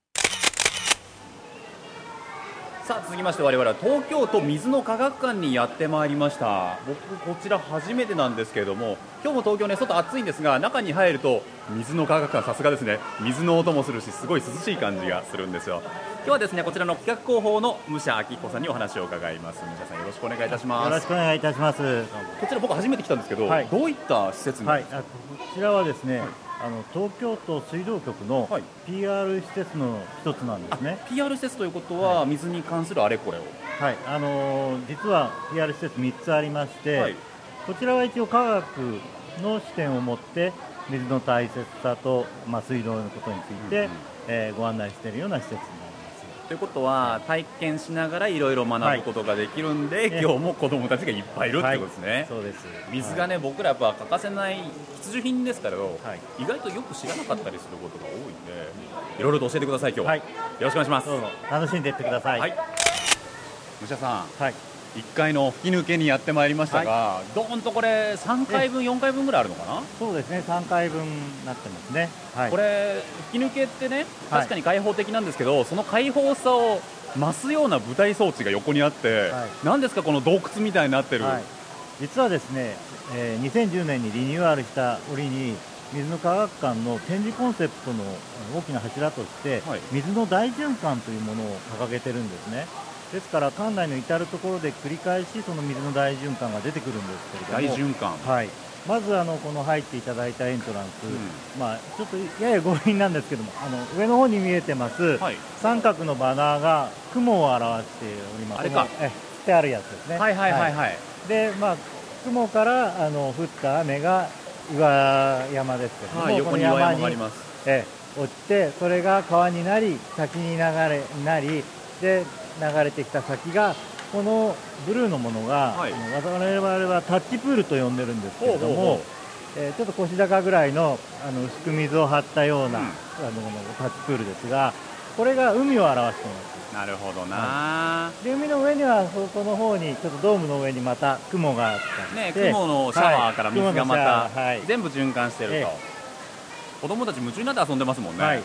[SPEAKER 2] さあ続きまして我々は東京都水の科学館にやってまいりました。僕こちら初めてなんですけれども今日も東京ね外暑いんですが中に入ると水の科学館さすがですね。水の音もするしすごい涼しい感じがするんですよ。今日はですねこちらの企画広報の武者明彦さんにお話を伺います。武者さんよろしくお願いいたします。
[SPEAKER 6] よろしくお願いいたします。
[SPEAKER 2] こちら僕初めて来たんですけど、
[SPEAKER 6] はい。
[SPEAKER 2] どういった施設に、
[SPEAKER 6] はい、あこちらはですね、あの東京都水道局の
[SPEAKER 2] はい。
[SPEAKER 6] PR 施設の一つなんですね。
[SPEAKER 2] PR 施設ということは、水に関するあれこれを。
[SPEAKER 6] はい、あのー実は PR 施設3つありまして、
[SPEAKER 2] はい。
[SPEAKER 6] こちらは一応科学の視点を持って水の大切さと、まあ、水道のことについて、
[SPEAKER 2] うんうん。
[SPEAKER 6] えーご案内しているような施設に。
[SPEAKER 2] ということは体験しながらいろいろ学ぶことができるんで、
[SPEAKER 6] ええ
[SPEAKER 2] 今日も子供たちがいっぱいいるってことですね、
[SPEAKER 6] そうです。
[SPEAKER 2] 水がね、僕らやっぱ欠かせない必需品ですから意外とよく知らなかったりすることが多いんでいろいろと教えてください今日、
[SPEAKER 6] はい。
[SPEAKER 2] よろしくお願いします。
[SPEAKER 6] 楽しんでいってください。
[SPEAKER 2] はい。武者さん。
[SPEAKER 6] はい
[SPEAKER 2] 1階の吹き抜けにやってまいりましたが、どーんとこれ3階分4階分ぐらいあるのかな、
[SPEAKER 6] そうですね、3回分なってますね。はい。
[SPEAKER 2] これ吹き抜けってね
[SPEAKER 6] はい。
[SPEAKER 2] 確かに開放的なんですけど、その開放さを増すような舞台装置が横にあって、
[SPEAKER 6] はい。
[SPEAKER 2] 何ですかこの洞窟みたいになってる、
[SPEAKER 6] はい、実はですね、えー2010年にリニューアルした折に水の科学館の展示コンセプトのえー大きな柱として、
[SPEAKER 2] はい。
[SPEAKER 6] 水の大循環というものを掲げてるんですねですから館内の至るところで繰り返しその水の大循環が出てくるんですけれ
[SPEAKER 2] 大
[SPEAKER 6] ども
[SPEAKER 2] 循環、
[SPEAKER 6] はい、まずあのこの入っていただいたエントランス、
[SPEAKER 2] う
[SPEAKER 6] まあ、ちょっとやや強引なんですけどもあの上の方に見えてます、
[SPEAKER 2] はい。
[SPEAKER 6] 三角のバナーが雲を表しております。
[SPEAKER 2] あれか。
[SPEAKER 6] え振ってあるやつですね。
[SPEAKER 2] はいはいはいはい、
[SPEAKER 6] で、まあ、雲からあの降った雨が岩山ですけども、
[SPEAKER 2] はい、横に岩山があり
[SPEAKER 6] に
[SPEAKER 2] ます。
[SPEAKER 6] ええ落ちて、それが川になり、滝に流れになり、で流れてきた先が、このブルーのものが、
[SPEAKER 2] はい。
[SPEAKER 6] 我々はタッチプールと呼んでるんですけれども、えーちょっと腰高ぐらいのあの薄く水を張ったような、
[SPEAKER 2] うん。
[SPEAKER 6] あのタッチプールですが、これが海を表しています。
[SPEAKER 2] なるほどな、
[SPEAKER 6] で海の上にはそこの方にちょっとドームの上にまた雲があっ
[SPEAKER 2] ね雲のシャワーから水がまた、
[SPEAKER 6] はい。
[SPEAKER 2] 全部循環してると、
[SPEAKER 6] え
[SPEAKER 2] 子供たち夢中になって遊んでますもんね、
[SPEAKER 6] はい、
[SPEAKER 2] え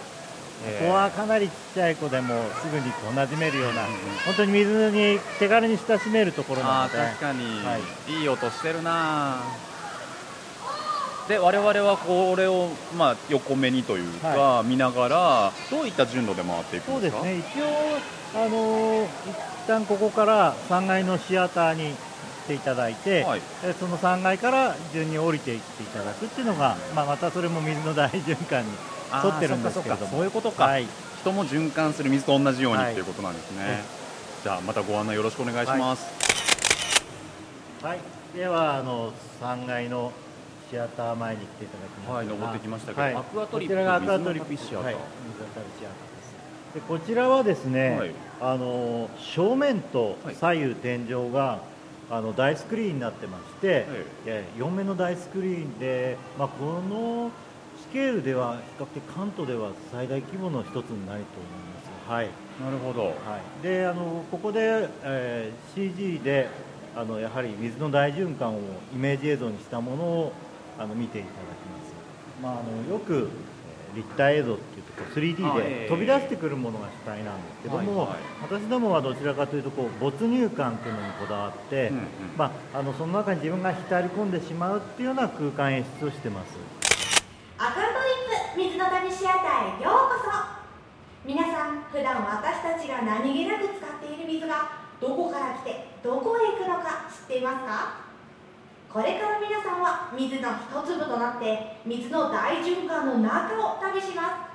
[SPEAKER 6] ここはかなりちっちゃい子でもすぐにこう馴染めるような、本当に水に手軽に親しめるところなので、
[SPEAKER 2] 確かに、、
[SPEAKER 6] はい。
[SPEAKER 2] い音してるなで我々はこれを、まあ、横目にというか、
[SPEAKER 6] は
[SPEAKER 2] 見ながらどういった順路で回っていくんでか？
[SPEAKER 6] そうんですね、一応、あのー一旦ここから3階のシアターに来ていただいて、
[SPEAKER 2] はい。
[SPEAKER 6] えその3階から順に降りていっていただくっていうのが、まあ、またそれも水の大循環に
[SPEAKER 2] あー
[SPEAKER 6] 沿ってるんですけれども。
[SPEAKER 2] そういうことか、
[SPEAKER 6] はい、
[SPEAKER 2] 人も循環する水と同じように
[SPEAKER 6] はい
[SPEAKER 2] とい。うことなんですね、
[SPEAKER 6] え
[SPEAKER 2] じゃあまたご案内よろしくお願いします、
[SPEAKER 6] はい、ではあの3階のシアター前に来ていただきます
[SPEAKER 2] はい登ってきましたけど。
[SPEAKER 6] はい。
[SPEAKER 2] アクアトリップ
[SPEAKER 6] こちらがアクアトリップ
[SPEAKER 2] シアター。
[SPEAKER 6] はい、シアターです。でこちらはですね、
[SPEAKER 2] はい。
[SPEAKER 6] あの正面と
[SPEAKER 2] はい。
[SPEAKER 6] 左右天井が、あの大スクリーンになってまして、
[SPEAKER 2] え
[SPEAKER 6] 4面の大スクリーンで、まあ、このスケールでは比較的関東では最大規模の一つになると思います。はい。
[SPEAKER 2] なるほど、
[SPEAKER 6] はい、であのここで、えー CG であのやはり水の大循環をイメージ映像にしたものをあの見ていただきます、まあ、あのよく、えー立体映像っていうとこう 3D
[SPEAKER 2] あええ
[SPEAKER 6] で飛び出してくるものが主体なんですけども、私どもはどちらかというとこう没入感っていうのにこだわって、
[SPEAKER 2] うんうん。
[SPEAKER 6] まあ、あのその中に自分が浸り込んでしまうっていうような空間演出をしてます
[SPEAKER 7] アクアトリップ水の旅シアターへようこそ。皆さん普段私たちが何気なく使っている水がどこから来てどこへ行くのか知っていますか？これから皆さんは水の一粒となって水の大循環の中を旅しま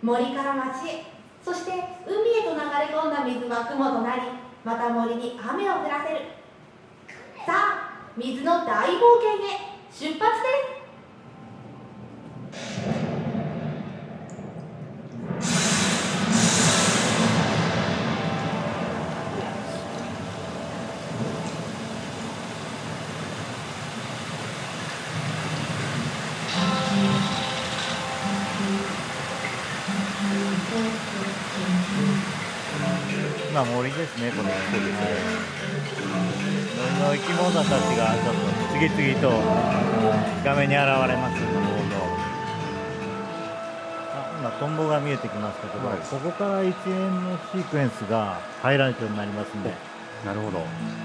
[SPEAKER 7] す。森から町へそして海へと流れ込んだ水は雲となりまた森に雨を降らせる。さあ水の大冒険へ出発です。
[SPEAKER 6] ま森ですね、このそうですね。森の生き物たちがちょっと次々と画面に現れます。トンボが見えてきましたけど、
[SPEAKER 2] はい。
[SPEAKER 6] ここから一連のシークエンスがハイライトになりますんで、
[SPEAKER 2] なるほど。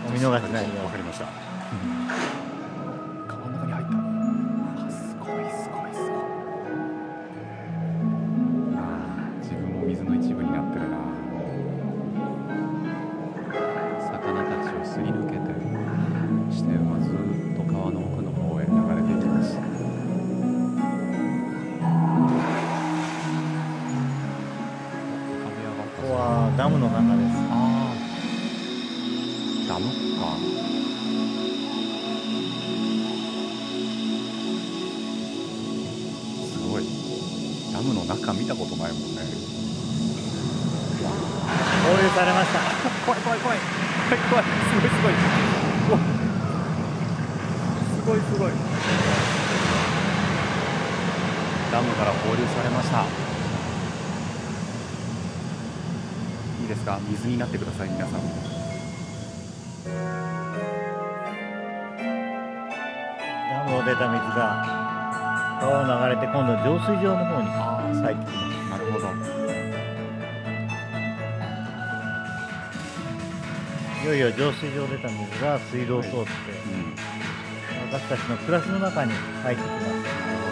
[SPEAKER 6] お見逃しないよう
[SPEAKER 2] わかりました
[SPEAKER 6] ダムの中
[SPEAKER 2] 見たことないもんね。
[SPEAKER 6] 放流されました。
[SPEAKER 2] 怖い怖い怖い。怖い怖い。すごいすごい。すごいすごい。ダムから放流されました。いいですか？水になってください皆さん。
[SPEAKER 6] ダムを出た水が川を流れて今度浄水場の方に入ってきます。
[SPEAKER 2] なるほど
[SPEAKER 6] いよいよ浄水場を出た水が水道を通って、
[SPEAKER 2] うん
[SPEAKER 6] 私たちの暮らしの中に入ってきます。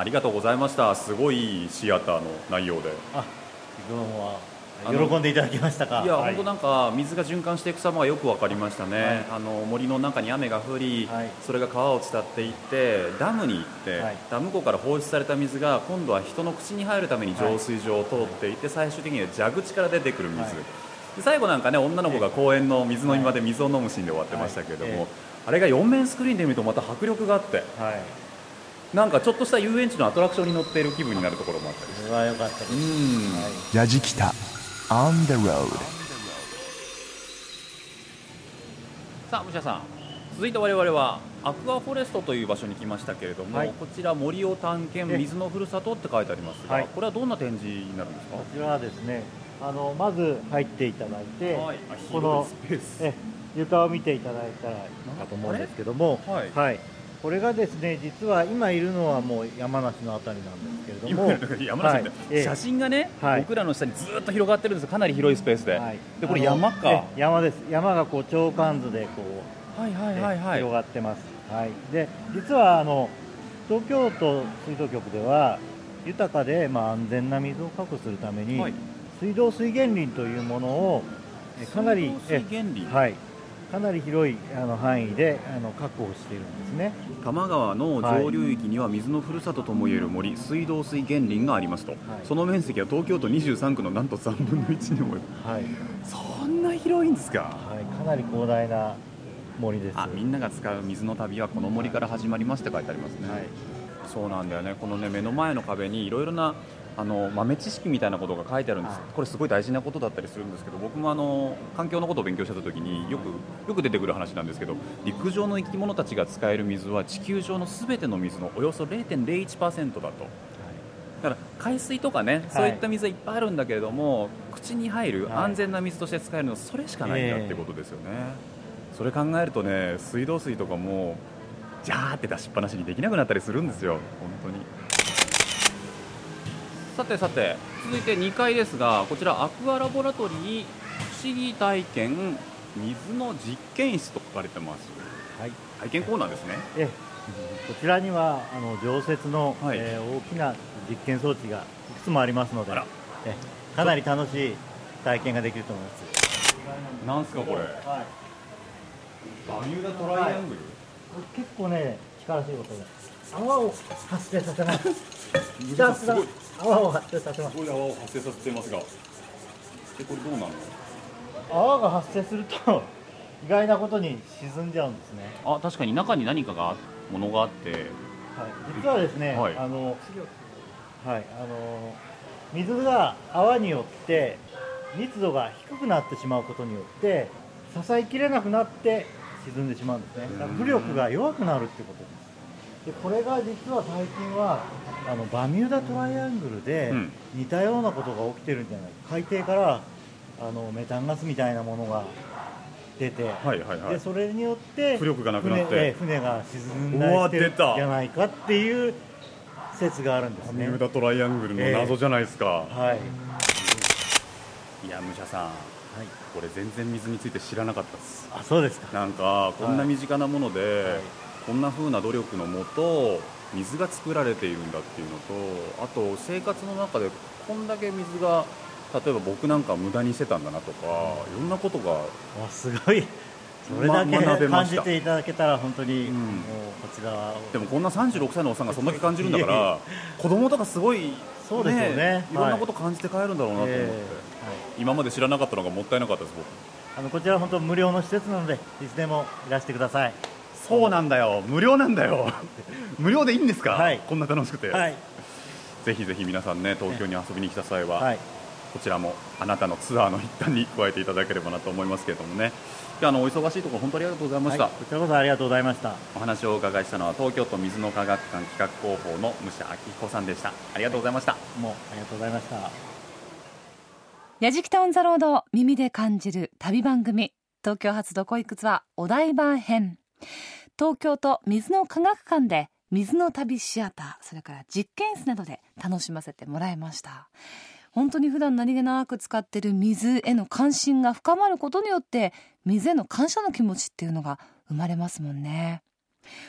[SPEAKER 2] ありがとうございました。すごいシアターの内容で。
[SPEAKER 6] あ、どうも喜んでいただけましたか？
[SPEAKER 2] いや、
[SPEAKER 6] はい。
[SPEAKER 2] 本当なんか水が循環していく様がよく分かりましたね、
[SPEAKER 6] はい。
[SPEAKER 2] あの森の中に雨が降り、
[SPEAKER 6] はい。
[SPEAKER 2] それが川を伝っていってダムに行って、
[SPEAKER 6] はい。
[SPEAKER 2] ダム湖から放出された水が今度は人の口に入るために浄水場を通っていって、最終的には蛇口から出てくる水、
[SPEAKER 6] はい。
[SPEAKER 2] で最後なんかね女の子が公園の水飲み場で水を飲むシーンで終わってましたけれども、あれが4面スクリーンで見るとまた迫力があって。
[SPEAKER 6] はい。
[SPEAKER 2] なんかちょっとした遊園地のアトラクションに乗っている気分になるところもあったりして。
[SPEAKER 6] それは良かったです。
[SPEAKER 2] うん
[SPEAKER 6] はい。
[SPEAKER 1] ヤジキタ On the road.
[SPEAKER 2] さあ武者さん。続いて我々はアクアフォレストという場所に来ましたけれども、
[SPEAKER 6] はい。
[SPEAKER 2] こちら森を探検
[SPEAKER 6] え
[SPEAKER 2] 水のふるさとって書いてありますが、
[SPEAKER 6] はい。
[SPEAKER 2] これはどんな展示になるんですか？
[SPEAKER 6] こちらはですね、あのまず入っていただいて、
[SPEAKER 2] はい。あ
[SPEAKER 6] この
[SPEAKER 2] 広いスペース。
[SPEAKER 6] え床を見ていただいたらいいかと思うんですけども、
[SPEAKER 2] はい
[SPEAKER 6] これがですね、実は今いるのはもう山梨のあたりなんですけれども、
[SPEAKER 2] 今山梨
[SPEAKER 6] はいええ。
[SPEAKER 2] 写真がね、
[SPEAKER 6] はい。
[SPEAKER 2] 僕らの下にずっと広がってるんですかなり広いスペースで、
[SPEAKER 6] はい。
[SPEAKER 2] でこれ山か。
[SPEAKER 6] え山です。山がこう長関図でこう、
[SPEAKER 2] はいはいはいはい。
[SPEAKER 6] 広がってます。はい。で、実はあの東京都水道局では豊かでまあ安全な水を確保するために、
[SPEAKER 2] はい。
[SPEAKER 6] 水道水源林というものをえかなり
[SPEAKER 2] 水道水源林。
[SPEAKER 6] えはい。かなり広いあの範囲であの確保しているんですね。
[SPEAKER 2] 多摩川の上流域には水のふるさとともいえる森、水道水源林がありますと、その面積は東京都23区のなんと3分の1にも
[SPEAKER 6] はい。
[SPEAKER 2] そんな広いんですか？
[SPEAKER 6] はい。かなり広大な森です。
[SPEAKER 2] あみんなが使う水の旅はこの森から始まりますって書いてありますね、
[SPEAKER 6] はい。
[SPEAKER 2] そうなんだよねこのね目の前の壁にいろいろなあの豆知識みたいなことが書いてあるんです、
[SPEAKER 6] はい。
[SPEAKER 2] これすごい大事なことだったりするんですけど僕もあの環境のことを勉強した時によくよく出てくる話なんですけど陸上の生き物たちが使える水は地球上のすべての水のおよそ0.01%だと。だから海水とかね、そういった水はいっぱいあるんだけれども口に入る
[SPEAKER 6] はい。
[SPEAKER 2] 安全な水として使えるのはそれしかないんだってことですよね、それ考えるとね水道水とかもジャーって出しっぱなしにできなくなったりするんですよ。本当にささてさて続いて2階ですがこちらアクアラボラトリー不思議体験水の実験室と書かれてます。
[SPEAKER 6] はい。
[SPEAKER 2] 体験コーナーですね。
[SPEAKER 6] えこちらにはあの常設の、
[SPEAKER 2] はい。
[SPEAKER 6] えー大きな実験装置がいくつもありますのでえかなり楽しい体験ができると思います。
[SPEAKER 2] なんすかこれ。
[SPEAKER 6] はい。
[SPEAKER 2] バミューダトライアングル？
[SPEAKER 6] 結構ね力強いことで泡を発生させます。ひたすら泡を発生させます。
[SPEAKER 2] すごい泡を発生させてますが。えこれどうなの？
[SPEAKER 6] 泡が発生すると意外なことに沈んじゃうんですね、
[SPEAKER 2] あ確かに。中に何かがものがあって。
[SPEAKER 6] はい、実はですね、
[SPEAKER 2] はい。
[SPEAKER 6] あのはい。あの水が泡によって密度が低くなってしまうことによって支えきれなくなって沈んでしまうんですね。浮力が弱くなるってことです。でこれが実は最近はあのバミューダトライアングルで
[SPEAKER 2] うん。
[SPEAKER 6] 似たようなことが起きてるんじゃないか。海底からあのメタンガスみたいなものが出て、
[SPEAKER 2] はいはいはい。
[SPEAKER 6] でそれによって
[SPEAKER 2] 浮力がなくなって。
[SPEAKER 6] 船が沈んだりしてるんじゃないかっていう説があるんですね。
[SPEAKER 2] バミューダトライアングルの謎じゃないですか、
[SPEAKER 6] はい、
[SPEAKER 2] いや武者さん。
[SPEAKER 6] はい、
[SPEAKER 2] これ全然水について知らなかったです。
[SPEAKER 6] あそうですか。
[SPEAKER 2] なんかこんな身近なもので、
[SPEAKER 6] はい。
[SPEAKER 2] こんな風な努力のもと水が作られているんだっていうのとあと生活の中でこんだけ水が例えば僕なんか無駄にしてたんだなとかいろんなことが
[SPEAKER 6] わすごい。それだけ感じていただけたら本当に、
[SPEAKER 2] うん。
[SPEAKER 6] もうこちらは
[SPEAKER 2] でもこんな36歳のおっさんがそんだけ感じるんだから子供とかすごい
[SPEAKER 6] そうですよね。
[SPEAKER 2] い。ろんな
[SPEAKER 6] はい
[SPEAKER 2] こと感じて帰るんだろうなと思って、
[SPEAKER 6] ええはい。
[SPEAKER 2] 今まで知らなかったのがもったいなかったです僕。
[SPEAKER 6] あのこちらは本当無料の施設なのでいつでもいらしてください
[SPEAKER 2] そうなんだよ。無料なんだよ。無料でいいんですか、
[SPEAKER 6] はい。
[SPEAKER 2] こんな楽しくて、
[SPEAKER 6] はい。
[SPEAKER 2] ぜひぜひ皆さんね東京に遊びに来た際は、
[SPEAKER 6] はい。
[SPEAKER 2] こちらもあなたのツアーの一端に加えていただければなと思いますけれどもね。今日あのお忙しいところ本当にありがとうございました、
[SPEAKER 6] はい。こちらこそありがとうございました。
[SPEAKER 2] お話をお伺いしたのは東京都水の科学館企画広報の武者明彦さんでした。ありがとうございました。
[SPEAKER 6] もうありがとうございました。
[SPEAKER 3] やじきたオンザロード耳で感じる旅番組東京発どこ行くツアーお台場編東京都水の科学館で水の旅シアターそれから実験室などで楽しませてもらいました。本当に普段何気なく使ってる水への関心が深まることによって水への感謝の気持ちっていうのが生まれますもんね。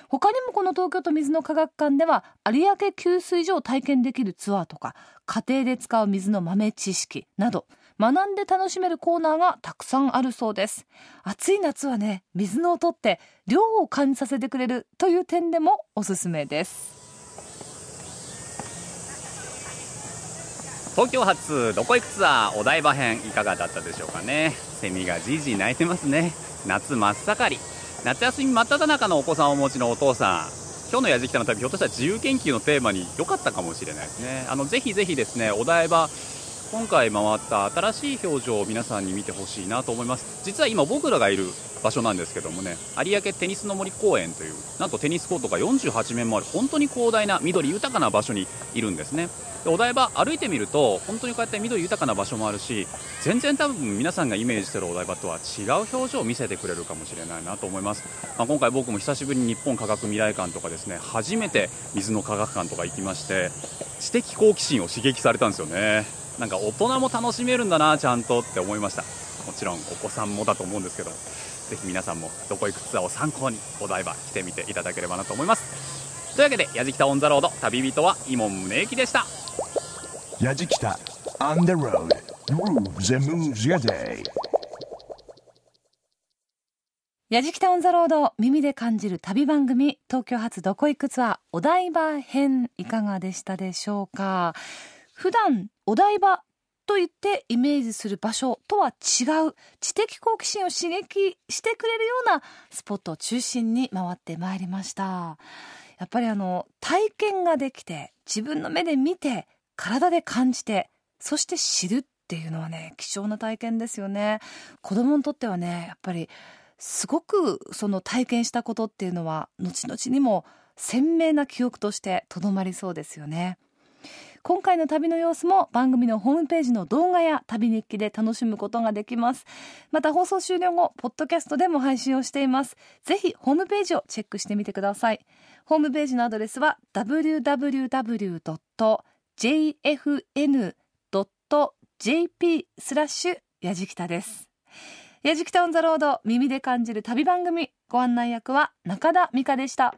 [SPEAKER 3] 他にもこの東京都水の科学館では有明給水所を体験できるツアーとか家庭で使う水の豆知識など学んで楽しめるコーナーがたくさんあるそうです。暑い夏はね水の音って涼を感じさせてくれるという点でもおすすめです。
[SPEAKER 2] 東京発どこ行くツアーお台場編いかがだったでしょうかね。セミがじいじい泣いてますね。夏真っ盛り。夏休み真っ只中のお子さんをお持ちのお父さん。今日のやじきたの旅ひょっとしたら自由研究のテーマに良かったかもしれないですね。あのぜひぜひですねお台場今回回った新しい表情を皆さんに見てほしいなと思います。実は今僕らがいる場所なんですけどもね有明テニスの森公園というなんとテニスコートが48面もある本当に広大な緑豊かな場所にいるんですね。でお台場歩いてみると本当にこうやって緑豊かな場所もあるし全然多分皆さんがイメージしてるお台場とは違う表情を見せてくれるかもしれないなと思います、まあ、今回僕も久しぶりに日本科学未来館とかですね初めて水の科学館とか行きまして知的好奇心を刺激されたんですよね。なんか大人も楽しめるんだなちゃんとって思いましたもちろんお子さんもだと思うんですけどぜひ皆さんもどこ行くツアーを参考にお台場来てみていただければなと思いますというわけでやじきたオンザロード旅人は伊門宗行でした
[SPEAKER 1] Yajikita on the road. Grooves and moves your day.
[SPEAKER 3] やじきたオンザロード耳で感じる旅番組東京発どこ行くツアーお台場編いかがでしたでしょうか？普段お台場と言ってイメージする場所とは違う。知的好奇心を刺激してくれるようなスポットを中心に回ってまいりました。やっぱりあの体験ができて自分の目で見て体で感じてそして知るっていうのはね貴重な体験ですよね。子供にとってはねやっぱりすごくその体験したことっていうのは後々にも鮮明な記憶としてとどまりそうですよね。今回の旅の様子も番組のホームページの動画や旅日記で楽しむことができます。また放送終了後ポッドキャストでも配信をしています。ぜひホームページをチェックしてみてください。ホームページのアドレスは www. jfn.jp スラッシュやじきたです。やじきたオンザロード耳で感じる旅番組。ご案内役は中田美香でした。